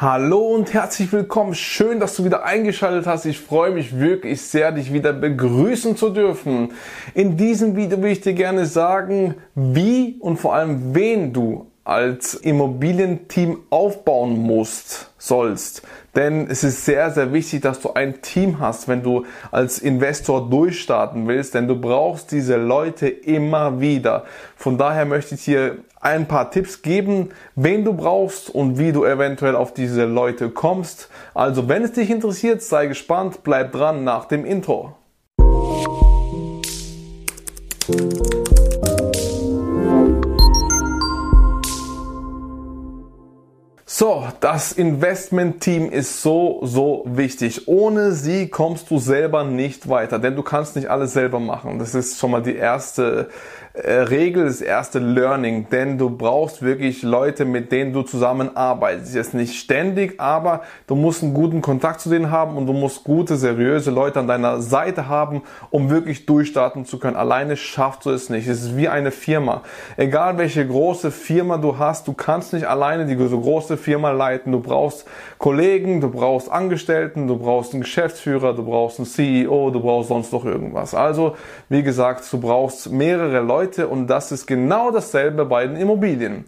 Hallo und herzlich willkommen. Schön, dass du wieder eingeschaltet hast. Ich freue mich wirklich sehr, dich wieder begrüßen zu dürfen. In diesem Video will ich dir gerne sagen, wie und vor allem wen du als Immobilienteam aufbauen musst, sollst. Denn es ist sehr, sehr wichtig, dass du ein Team hast, wenn du als Investor durchstarten willst, denn du brauchst diese Leute immer wieder. Von daher möchte ich dir ein paar Tipps geben, wen du brauchst und wie du eventuell auf diese Leute kommst. Also wenn es dich interessiert, sei gespannt, bleib dran nach dem Intro. So, das Investment-Team ist so, so wichtig. Ohne sie kommst du selber nicht weiter, denn du kannst nicht alles selber machen. Das ist schon mal die erste Regel, das erste Learning, denn du brauchst wirklich Leute, mit denen du zusammenarbeitest. Jetzt nicht ständig, aber du musst einen guten Kontakt zu denen haben und du musst gute, seriöse Leute an deiner Seite haben, um wirklich durchstarten zu können. Alleine schaffst du es nicht. Es ist wie eine Firma. Egal welche große Firma du hast, du kannst nicht alleine die so große Firma leiten. Du brauchst Kollegen, du brauchst Angestellten, du brauchst einen Geschäftsführer, du brauchst einen CEO, du brauchst sonst noch irgendwas. Also, wie gesagt, du brauchst mehrere Leute, Leute und das ist genau dasselbe bei den Immobilien.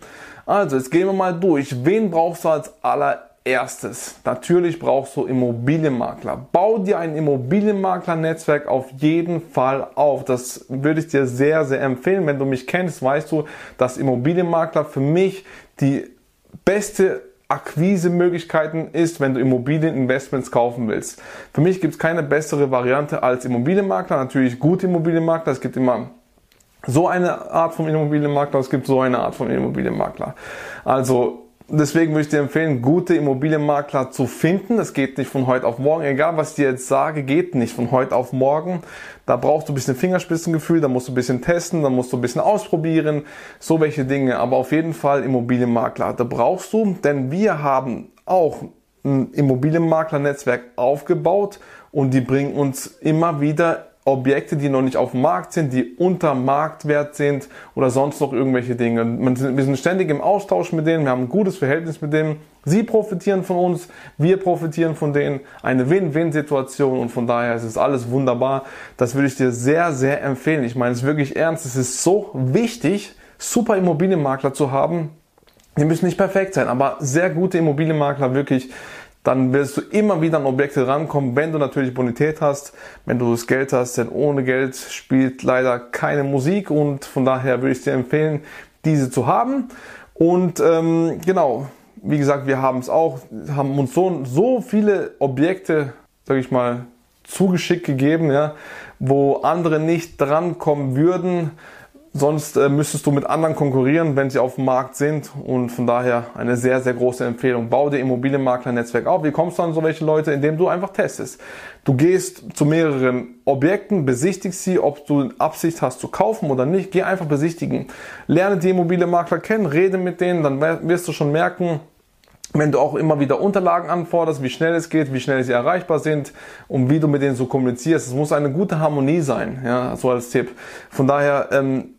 Also, jetzt gehen wir mal durch. Wen brauchst du als allererstes? Natürlich brauchst du Immobilienmakler. Bau dir ein Immobilienmakler-Netzwerk auf jeden Fall auf. Das würde ich dir sehr, sehr empfehlen. Wenn du mich kennst, weißt du, dass Immobilienmakler für mich die beste Akquise-Möglichkeiten ist, wenn du Immobilieninvestments kaufen willst. Für mich gibt es keine bessere Variante als Immobilienmakler. Natürlich gute Immobilienmakler. Es gibt immer so eine Art von Immobilienmakler, es gibt so eine Art von Immobilienmakler. Also deswegen würde ich dir empfehlen, gute Immobilienmakler zu finden. Das geht nicht von heute auf morgen. Egal, was ich dir jetzt sage, geht nicht von heute auf morgen. Da brauchst du ein bisschen Fingerspitzengefühl, da musst du ein bisschen testen, da musst du ein bisschen ausprobieren, so welche Dinge. Aber auf jeden Fall Immobilienmakler, da brauchst du, denn wir haben auch ein Immobilienmaklernetzwerk aufgebaut und die bringen uns immer wieder Objekte, die noch nicht auf dem Markt sind, die unter Marktwert sind oder sonst noch irgendwelche Dinge. Wir sind ständig im Austausch mit denen, wir haben ein gutes Verhältnis mit denen. Sie profitieren von uns, wir profitieren von denen. Eine Win-Win-Situation und von daher ist es alles wunderbar. Das würde ich dir sehr, sehr empfehlen. Ich meine es wirklich ernst. Es ist so wichtig, super Immobilienmakler zu haben. Die müssen nicht perfekt sein, aber sehr gute Immobilienmakler wirklich dann wirst du immer wieder an Objekte rankommen, wenn du natürlich Bonität hast, wenn du das Geld hast, denn ohne Geld spielt leider keine Musik und von daher würde ich dir empfehlen, diese zu haben. Und ähm, genau, wie gesagt, wir haben es auch, haben uns so, so viele Objekte, sag ich mal, zugeschickt gegeben, ja, wo andere nicht drankommen würden. Sonst äh, müsstest du mit anderen konkurrieren, wenn sie auf dem Markt sind. Und von daher eine sehr, sehr große Empfehlung. Bau dir Immobilienmakler-Netzwerk auf. Wie kommst du an so welche Leute? Indem du einfach testest. Du gehst zu mehreren Objekten, besichtigst sie, ob du Absicht hast zu kaufen oder nicht. Geh einfach besichtigen. Lerne die Immobilienmakler kennen, rede mit denen, dann wirst du schon merken, wenn du auch immer wieder Unterlagen anforderst, wie schnell es geht, wie schnell sie erreichbar sind und wie du mit denen so kommunizierst. Es muss eine gute Harmonie sein, ja, so als Tipp. Von daher, ähm,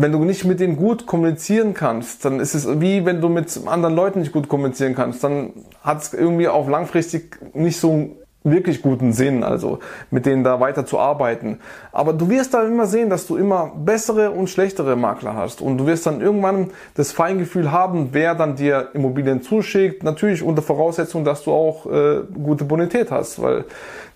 wenn du nicht mit denen gut kommunizieren kannst, dann ist es wie wenn du mit anderen Leuten nicht gut kommunizieren kannst, dann hat es irgendwie auf langfristig nicht so einen wirklich guten Sinn, also mit denen da weiter zu arbeiten. Aber du wirst dann immer sehen, dass du immer bessere und schlechtere Makler hast. Und du wirst dann irgendwann das Feingefühl haben, wer dann dir Immobilien zuschickt, natürlich unter Voraussetzung, dass du auch äh, gute Bonität hast, weil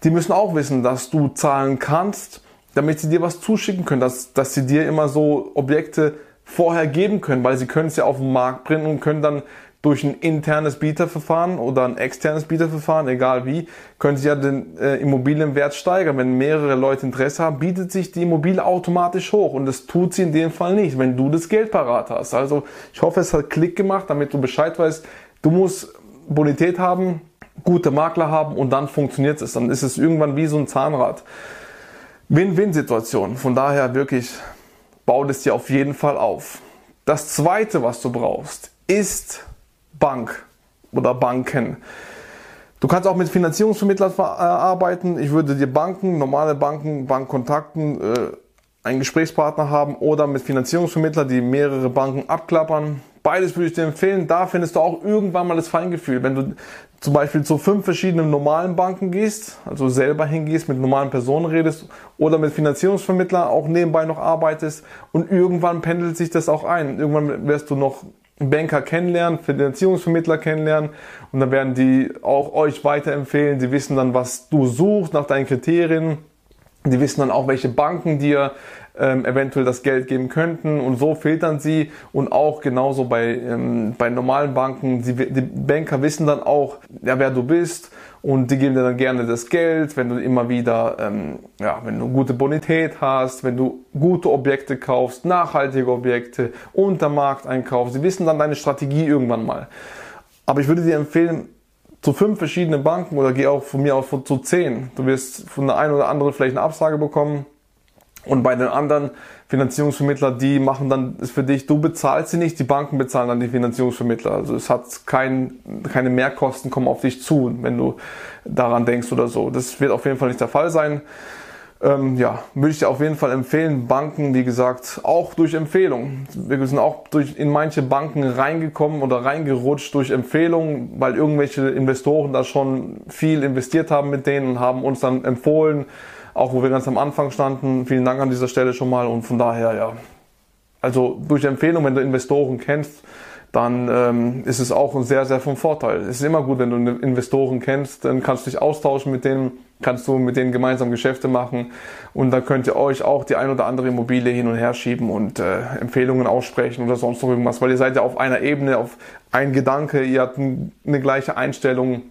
die müssen auch wissen, dass du zahlen kannst damit sie dir was zuschicken können, dass, dass sie dir immer so Objekte vorher geben können, weil sie können es ja auf den Markt bringen und können dann durch ein internes Bieterverfahren oder ein externes Bieterverfahren, egal wie, können sie ja den äh, Immobilienwert steigern. Wenn mehrere Leute Interesse haben, bietet sich die Immobilie automatisch hoch und das tut sie in dem Fall nicht, wenn du das Geld parat hast. Also ich hoffe, es hat Klick gemacht, damit du Bescheid weißt. Du musst Bonität haben, gute Makler haben und dann funktioniert es. Dann ist es irgendwann wie so ein Zahnrad. Win-Win-Situation. Von daher wirklich, bau das dir auf jeden Fall auf. Das zweite, was du brauchst, ist Bank oder Banken. Du kannst auch mit Finanzierungsvermittlern äh, arbeiten. Ich würde dir Banken, normale Banken, Bankkontakten, äh, einen Gesprächspartner haben oder mit Finanzierungsvermittler, die mehrere Banken abklappern. Beides würde ich dir empfehlen. Da findest du auch irgendwann mal das Feingefühl. Wenn du zum Beispiel zu fünf verschiedenen normalen Banken gehst, also selber hingehst, mit normalen Personen redest oder mit Finanzierungsvermittler auch nebenbei noch arbeitest und irgendwann pendelt sich das auch ein. Irgendwann wirst du noch Banker kennenlernen, Finanzierungsvermittler kennenlernen und dann werden die auch euch weiterempfehlen. Die wissen dann, was du suchst nach deinen Kriterien. Die wissen dann auch, welche Banken dir ähm, eventuell das Geld geben könnten. Und so filtern sie. Und auch genauso bei, ähm, bei normalen Banken, die, die Banker wissen dann auch, ja, wer du bist. Und die geben dir dann gerne das Geld, wenn du immer wieder, ähm, ja, wenn du gute Bonität hast, wenn du gute Objekte kaufst, nachhaltige Objekte, unter einkaufst, sie wissen dann deine Strategie irgendwann mal. Aber ich würde dir empfehlen, zu fünf verschiedenen Banken oder geh auch von mir aus zu zehn. Du wirst von der einen oder anderen vielleicht eine Absage bekommen und bei den anderen Finanzierungsvermittler, die machen dann es für dich, du bezahlst sie nicht, die Banken bezahlen dann die Finanzierungsvermittler. Also es hat kein, keine Mehrkosten kommen auf dich zu, wenn du daran denkst oder so. Das wird auf jeden Fall nicht der Fall sein. Ähm, ja, würde ich dir auf jeden Fall empfehlen. Banken, wie gesagt, auch durch Empfehlungen. Wir sind auch durch, in manche Banken reingekommen oder reingerutscht durch Empfehlungen, weil irgendwelche Investoren da schon viel investiert haben mit denen und haben uns dann empfohlen, auch wo wir ganz am Anfang standen. Vielen Dank an dieser Stelle schon mal und von daher, ja. Also durch Empfehlung, wenn du Investoren kennst, dann ähm, ist es auch sehr, sehr vom Vorteil. Es ist immer gut, wenn du Investoren kennst, dann kannst du dich austauschen mit denen, kannst du mit denen gemeinsam Geschäfte machen und dann könnt ihr euch auch die ein oder andere Immobilie hin und her schieben und äh, Empfehlungen aussprechen oder sonst noch irgendwas, weil ihr seid ja auf einer Ebene, auf ein Gedanke, ihr habt eine gleiche Einstellung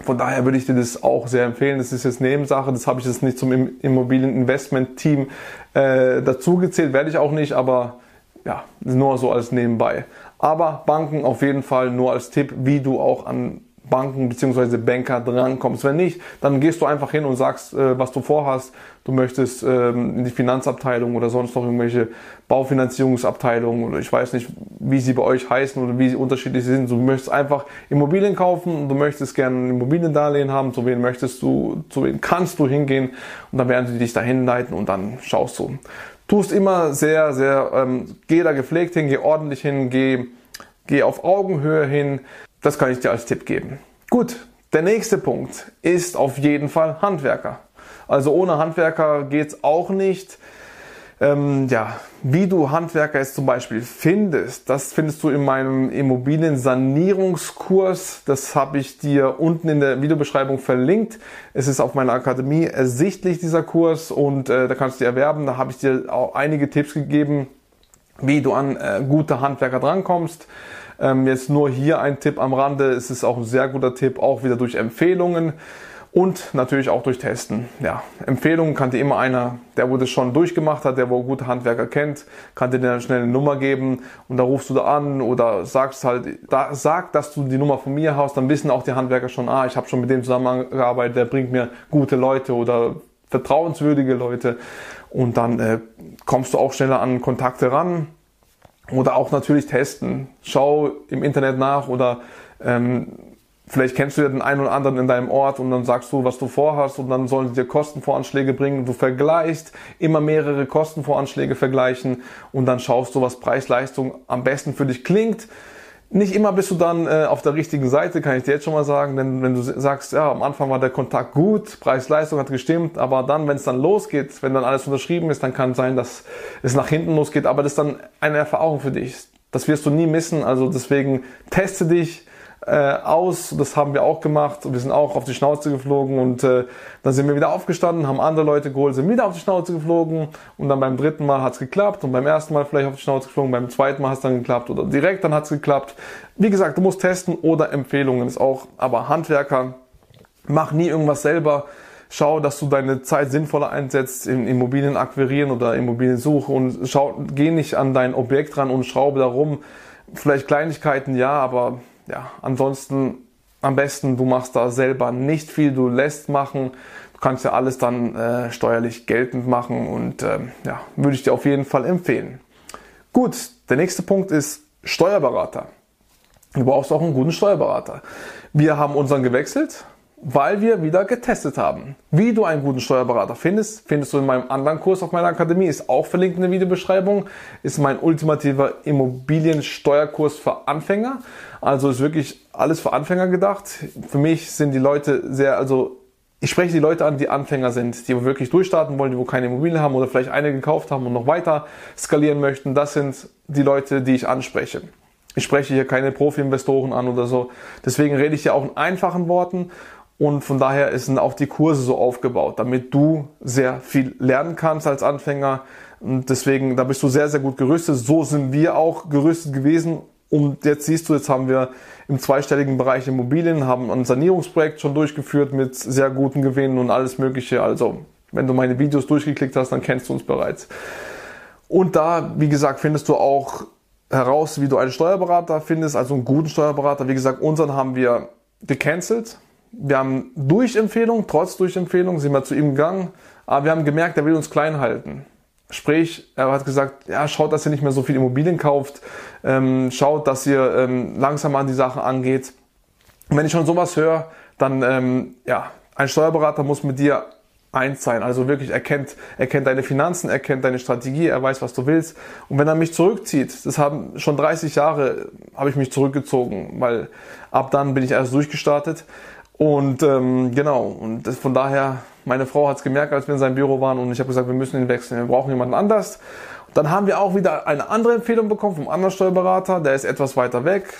von daher würde ich dir das auch sehr empfehlen. Das ist jetzt Nebensache, das habe ich jetzt nicht zum Immobilieninvestment-Team äh, dazugezählt, werde ich auch nicht, aber ja, nur so als nebenbei. Aber Banken auf jeden Fall nur als Tipp, wie du auch an Banken bzw. Banker drankommst. Wenn nicht, dann gehst du einfach hin und sagst, äh, was du vorhast. Du möchtest ähm, in die Finanzabteilung oder sonst noch irgendwelche Baufinanzierungsabteilungen oder ich weiß nicht, wie sie bei euch heißen oder wie sie unterschiedlich sind. Du möchtest einfach Immobilien kaufen und du möchtest gerne ein Immobiliendarlehen haben. Zu wen möchtest du, zu wen kannst du hingehen und dann werden sie dich dahin leiten und dann schaust du. Tust immer sehr, sehr, ähm, geh da gepflegt hin, geh ordentlich hin, geh, geh auf Augenhöhe hin. Das kann ich dir als Tipp geben. Gut, der nächste Punkt ist auf jeden Fall Handwerker. Also ohne Handwerker geht's auch nicht. Ähm, ja, wie du Handwerker jetzt zum Beispiel findest, das findest du in meinem Immobiliensanierungskurs. Das habe ich dir unten in der Videobeschreibung verlinkt. Es ist auf meiner Akademie ersichtlich, dieser Kurs, und äh, da kannst du dir erwerben. Da habe ich dir auch einige Tipps gegeben, wie du an äh, gute Handwerker drankommst. Ähm, jetzt nur hier ein Tipp am Rande. Es ist auch ein sehr guter Tipp, auch wieder durch Empfehlungen und natürlich auch durch Testen. Ja, Empfehlungen kann dir immer einer, der wo das schon durchgemacht hat, der wo gute Handwerker kennt, kann dir dann schnell eine Nummer geben und da rufst du da an oder sagst halt, da, sag, dass du die Nummer von mir hast, dann wissen auch die Handwerker schon, ah, ich habe schon mit dem zusammengearbeitet, der bringt mir gute Leute oder vertrauenswürdige Leute und dann äh, kommst du auch schneller an Kontakte ran oder auch natürlich testen. Schau im Internet nach oder ähm, vielleicht kennst du ja den einen oder anderen in deinem Ort und dann sagst du, was du vorhast und dann sollen sie dir Kostenvoranschläge bringen. Du vergleichst immer mehrere Kostenvoranschläge vergleichen und dann schaust du, was Preis-Leistung am besten für dich klingt. Nicht immer bist du dann äh, auf der richtigen Seite, kann ich dir jetzt schon mal sagen, denn wenn du sagst, ja, am Anfang war der Kontakt gut, Preis-Leistung hat gestimmt, aber dann, wenn es dann losgeht, wenn dann alles unterschrieben ist, dann kann es sein, dass es nach hinten losgeht, aber das ist dann eine Erfahrung für dich. Das wirst du nie missen, also deswegen teste dich, äh, aus. Das haben wir auch gemacht. Wir sind auch auf die Schnauze geflogen und äh, dann sind wir wieder aufgestanden, haben andere Leute geholt, sind wieder auf die Schnauze geflogen und dann beim dritten Mal hat's geklappt und beim ersten Mal vielleicht auf die Schnauze geflogen, beim zweiten Mal hat's dann geklappt oder direkt dann hat's geklappt. Wie gesagt, du musst testen oder Empfehlungen ist auch, aber Handwerker, mach nie irgendwas selber. Schau, dass du deine Zeit sinnvoller einsetzt in Immobilien akquirieren oder Immobiliensuche und schau, geh nicht an dein Objekt ran und schraube darum. Vielleicht Kleinigkeiten, ja, aber ja, ansonsten am besten, du machst da selber nicht viel, du lässt machen. Du kannst ja alles dann äh, steuerlich geltend machen und äh, ja, würde ich dir auf jeden Fall empfehlen. Gut, der nächste Punkt ist Steuerberater. Du brauchst auch einen guten Steuerberater. Wir haben unseren gewechselt weil wir wieder getestet haben. Wie du einen guten Steuerberater findest, findest du in meinem anderen Kurs auf meiner Akademie, ist auch verlinkt in der Videobeschreibung, ist mein ultimativer Immobiliensteuerkurs für Anfänger. Also ist wirklich alles für Anfänger gedacht. Für mich sind die Leute sehr, also ich spreche die Leute an, die Anfänger sind, die wirklich durchstarten wollen, die wo keine Immobilie haben oder vielleicht eine gekauft haben und noch weiter skalieren möchten. Das sind die Leute, die ich anspreche. Ich spreche hier keine Profi-Investoren an oder so. Deswegen rede ich hier auch in einfachen Worten und von daher sind auch die Kurse so aufgebaut, damit du sehr viel lernen kannst als Anfänger. Und deswegen, da bist du sehr, sehr gut gerüstet. So sind wir auch gerüstet gewesen. Und jetzt siehst du, jetzt haben wir im zweistelligen Bereich Immobilien, haben ein Sanierungsprojekt schon durchgeführt mit sehr guten Gewinnen und alles Mögliche. Also, wenn du meine Videos durchgeklickt hast, dann kennst du uns bereits. Und da, wie gesagt, findest du auch heraus, wie du einen Steuerberater findest, also einen guten Steuerberater. Wie gesagt, unseren haben wir gecancelt, wir haben durch Empfehlung, trotz durch Empfehlung, sind wir zu ihm gegangen, aber wir haben gemerkt, er will uns klein halten. Sprich, er hat gesagt, ja, schaut, dass ihr nicht mehr so viel Immobilien kauft, ähm, schaut, dass ihr ähm, langsam an die Sache angeht. Und wenn ich schon sowas höre, dann, ähm, ja, ein Steuerberater muss mit dir eins sein. Also wirklich, er kennt, er kennt deine Finanzen, er kennt deine Strategie, er weiß, was du willst. Und wenn er mich zurückzieht, das haben schon 30 Jahre, habe ich mich zurückgezogen, weil ab dann bin ich erst durchgestartet. Und ähm, genau, und das, von daher, meine Frau hat es gemerkt, als wir in seinem Büro waren und ich habe gesagt, wir müssen ihn wechseln, wir brauchen jemanden anders. Dann haben wir auch wieder eine andere Empfehlung bekommen vom anderen Steuerberater, der ist etwas weiter weg,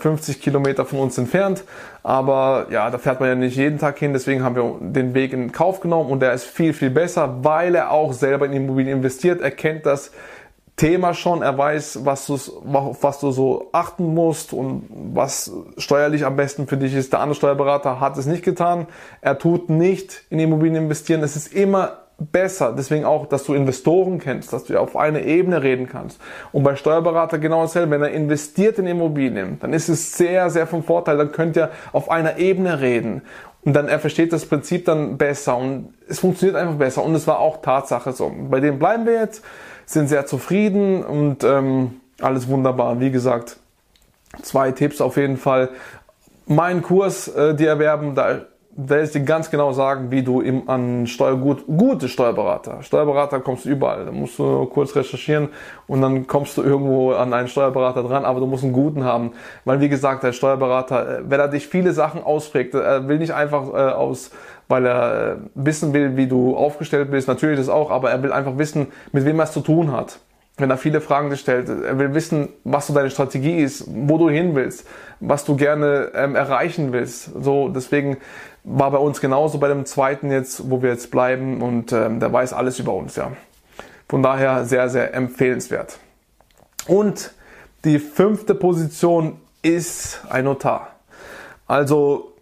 50 äh, Kilometer von uns entfernt. Aber ja, da fährt man ja nicht jeden Tag hin, deswegen haben wir den Weg in Kauf genommen und der ist viel, viel besser, weil er auch selber in Immobilien investiert. Er kennt das Thema schon, er weiß, was du, was du so achten musst und was steuerlich am besten für dich ist. Der andere Steuerberater hat es nicht getan. Er tut nicht in Immobilien investieren. Es ist immer besser, deswegen auch, dass du Investoren kennst, dass du auf eine Ebene reden kannst. Und bei Steuerberater genau dasselbe. Wenn er investiert in Immobilien, dann ist es sehr, sehr vom Vorteil. Dann könnt ihr auf einer Ebene reden. Und dann er versteht das Prinzip dann besser und es funktioniert einfach besser. Und es war auch Tatsache so. Bei dem bleiben wir jetzt sind sehr zufrieden und ähm, alles wunderbar. Wie gesagt, zwei Tipps auf jeden Fall. Mein Kurs, äh, die erwerben, da werde ich dir ganz genau sagen, wie du im, an Steuergut, gute Steuerberater, Steuerberater kommst du überall, da musst du kurz recherchieren und dann kommst du irgendwo an einen Steuerberater dran, aber du musst einen guten haben, weil wie gesagt, der Steuerberater, äh, wenn er dich viele Sachen ausprägt, er will nicht einfach äh, aus weil er äh, wissen will, wie du aufgestellt bist. Natürlich das auch, aber er will einfach wissen, mit wem er es zu tun hat. Wenn er viele Fragen stellt, er will wissen, was so deine Strategie ist, wo du hin willst, was du gerne ähm, erreichen willst. So, deswegen war bei uns genauso bei dem zweiten jetzt, wo wir jetzt bleiben und ähm, der weiß alles über uns, ja. Von daher sehr, sehr empfehlenswert. Und die fünfte Position ist ein Notar. Also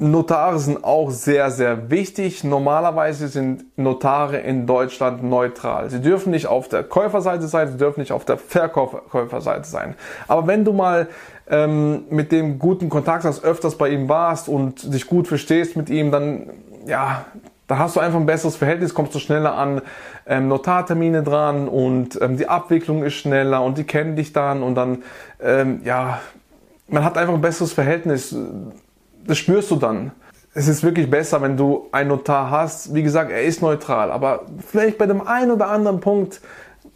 Notare sind auch sehr, sehr wichtig. Normalerweise sind Notare in Deutschland neutral. Sie dürfen nicht auf der Käuferseite sein, sie dürfen nicht auf der Verkäuferseite sein. Aber wenn du mal ähm, mit dem guten Kontakt hast, öfters bei ihm warst und dich gut verstehst mit ihm, dann ja, da hast du einfach ein besseres Verhältnis, kommst du schneller an ähm, Notartermine dran und ähm, die Abwicklung ist schneller und die kennen dich dann und dann ähm, ja, man hat einfach ein besseres Verhältnis das spürst du dann. Es ist wirklich besser, wenn du einen Notar hast. Wie gesagt, er ist neutral, aber vielleicht bei dem einen oder anderen Punkt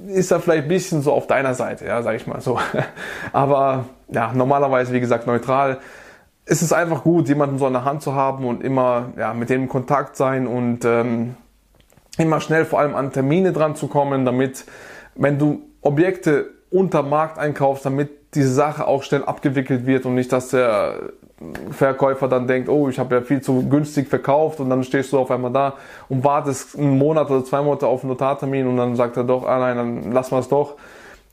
ist er vielleicht ein bisschen so auf deiner Seite, ja, sag ich mal so. Aber ja, normalerweise, wie gesagt, neutral. Es ist einfach gut, jemanden so an der Hand zu haben und immer ja, mit dem in Kontakt sein und ähm, immer schnell vor allem an Termine dran zu kommen, damit, wenn du Objekte unter Markt einkaufst, damit diese Sache auch schnell abgewickelt wird und nicht, dass der Verkäufer dann denkt, oh, ich habe ja viel zu günstig verkauft und dann stehst du auf einmal da und wartest einen Monat oder zwei Monate auf einen Notartermin und dann sagt er doch, ah nein, dann lassen wir es doch.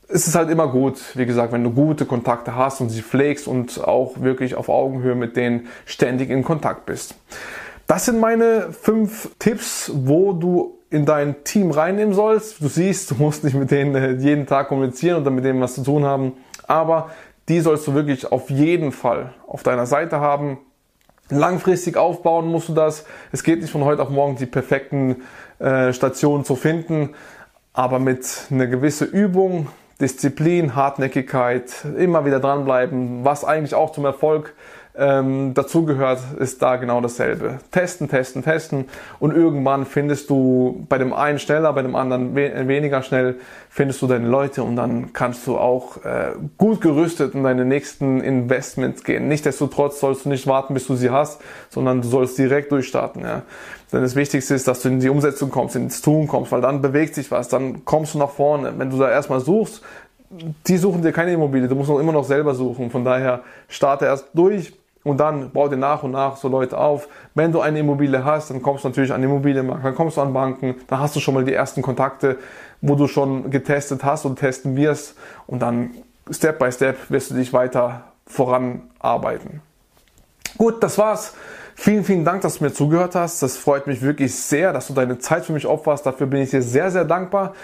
Es ist halt immer gut, wie gesagt, wenn du gute Kontakte hast und sie pflegst und auch wirklich auf Augenhöhe mit denen ständig in Kontakt bist. Das sind meine fünf Tipps, wo du in dein Team reinnehmen sollst. Du siehst, du musst nicht mit denen jeden Tag kommunizieren oder mit denen was zu tun haben, aber die sollst du wirklich auf jeden Fall auf deiner Seite haben. Langfristig aufbauen musst du das. Es geht nicht von heute auf morgen die perfekten äh, Stationen zu finden, aber mit einer gewissen Übung, Disziplin, Hartnäckigkeit, immer wieder dranbleiben, was eigentlich auch zum Erfolg ähm, dazugehört, ist da genau dasselbe. Testen, testen, testen und irgendwann findest du bei dem einen schneller, bei dem anderen we weniger schnell, findest du deine Leute und dann kannst du auch äh, gut gerüstet in deine nächsten Investments gehen. Nichtsdestotrotz sollst du nicht warten, bis du sie hast, sondern du sollst direkt durchstarten. Ja. Denn das Wichtigste ist, dass du in die Umsetzung kommst, ins Tun kommst, weil dann bewegt sich was, dann kommst du nach vorne. Wenn du da erstmal suchst, die suchen dir keine Immobilie, du musst noch immer noch selber suchen. Von daher starte erst durch und dann bau dir nach und nach so Leute auf. Wenn du eine Immobilie hast, dann kommst du natürlich an Immobilienmarkt, dann kommst du an Banken, dann hast du schon mal die ersten Kontakte, wo du schon getestet hast und testen wirst und dann Step by Step wirst du dich weiter voranarbeiten. Gut, das war's. Vielen, vielen Dank, dass du mir zugehört hast. Das freut mich wirklich sehr, dass du deine Zeit für mich opferst. Dafür bin ich dir sehr, sehr dankbar.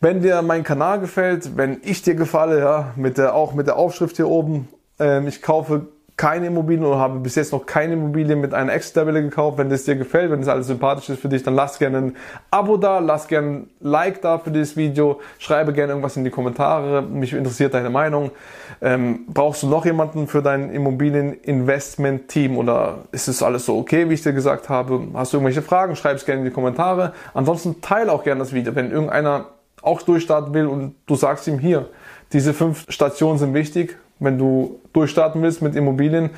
Wenn dir mein Kanal gefällt, wenn ich dir gefalle, ja, mit der, auch mit der Aufschrift hier oben, ähm, ich kaufe keine Immobilien oder habe bis jetzt noch keine Immobilien mit einer Exit-Tabelle gekauft. Wenn das dir gefällt, wenn das alles sympathisch ist für dich, dann lass gerne ein Abo da, lass gerne ein Like da für dieses Video, schreibe gerne irgendwas in die Kommentare. Mich interessiert deine Meinung. Ähm, brauchst du noch jemanden für dein Immobilieninvestment-Team oder ist es alles so okay, wie ich dir gesagt habe? Hast du irgendwelche Fragen? Schreib es gerne in die Kommentare. Ansonsten teile auch gerne das Video, wenn irgendeiner auch durchstarten will und du sagst ihm hier, diese fünf Stationen sind wichtig, wenn du durchstarten willst mit Immobilien,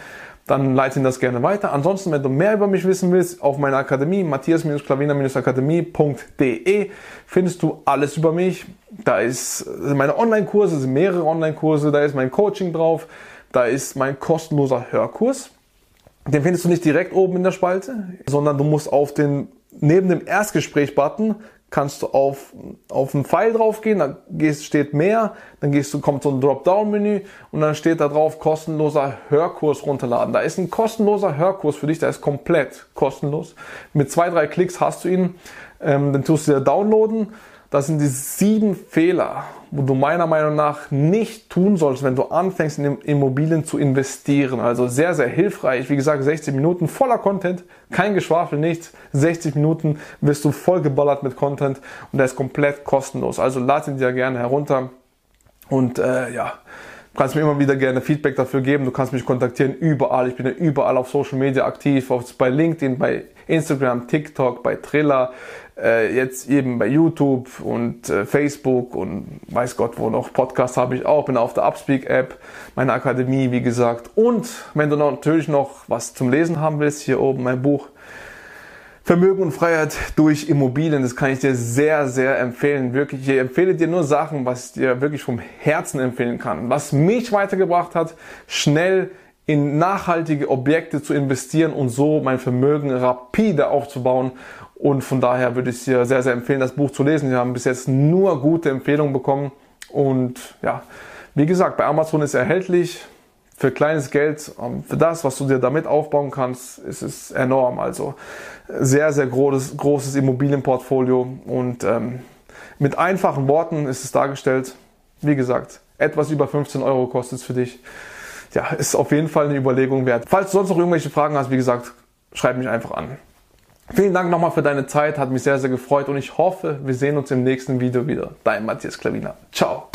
dann leite ihn das gerne weiter. Ansonsten, wenn du mehr über mich wissen willst, auf meiner Akademie, matthias-klavina-akademie.de, findest du alles über mich. Da ist meine Online-Kurse, sind mehrere Online-Kurse, da ist mein Coaching drauf, da ist mein kostenloser Hörkurs. Den findest du nicht direkt oben in der Spalte, sondern du musst auf den, neben dem Erstgespräch-Button kannst du auf, auf einen Pfeil draufgehen, dann gehst, steht mehr, dann gehst du, kommt so ein Dropdown-Menü und dann steht da drauf kostenloser Hörkurs runterladen. Da ist ein kostenloser Hörkurs für dich, der ist komplett kostenlos. Mit zwei, drei Klicks hast du ihn, ähm, dann tust du dir downloaden das sind die sieben Fehler, wo du meiner Meinung nach nicht tun sollst, wenn du anfängst in Immobilien zu investieren. Also sehr, sehr hilfreich. Wie gesagt, 60 Minuten voller Content, kein Geschwafel, nichts. 60 Minuten wirst du voll geballert mit Content und der ist komplett kostenlos. Also lad ihn dir gerne herunter und äh, ja, Du kannst mir immer wieder gerne Feedback dafür geben. Du kannst mich kontaktieren überall. Ich bin ja überall auf Social Media aktiv, bei LinkedIn, bei Instagram, TikTok, bei Triller, äh, jetzt eben bei YouTube und äh, Facebook und weiß Gott wo noch. Podcast habe ich auch, bin auf der Upspeak App, meine Akademie, wie gesagt. Und wenn du natürlich noch was zum Lesen haben willst, hier oben mein Buch Vermögen und Freiheit durch Immobilien, das kann ich dir sehr, sehr empfehlen. Wirklich, ich empfehle dir nur Sachen, was ich dir wirklich vom Herzen empfehlen kann. Was mich weitergebracht hat, schnell in nachhaltige Objekte zu investieren und so mein Vermögen rapide aufzubauen. Und von daher würde ich dir sehr, sehr empfehlen, das Buch zu lesen. Wir haben bis jetzt nur gute Empfehlungen bekommen. Und ja, wie gesagt, bei Amazon ist erhältlich für kleines Geld, ähm, für das, was du dir damit aufbauen kannst, ist es enorm. Also sehr, sehr großes, großes Immobilienportfolio und ähm, mit einfachen Worten ist es dargestellt. Wie gesagt, etwas über 15 Euro kostet es für dich. Ja, ist auf jeden Fall eine Überlegung wert. Falls du sonst noch irgendwelche Fragen hast, wie gesagt, schreib mich einfach an. Vielen Dank nochmal für deine Zeit, hat mich sehr, sehr gefreut und ich hoffe, wir sehen uns im nächsten Video wieder. Dein Matthias Klavina. Ciao.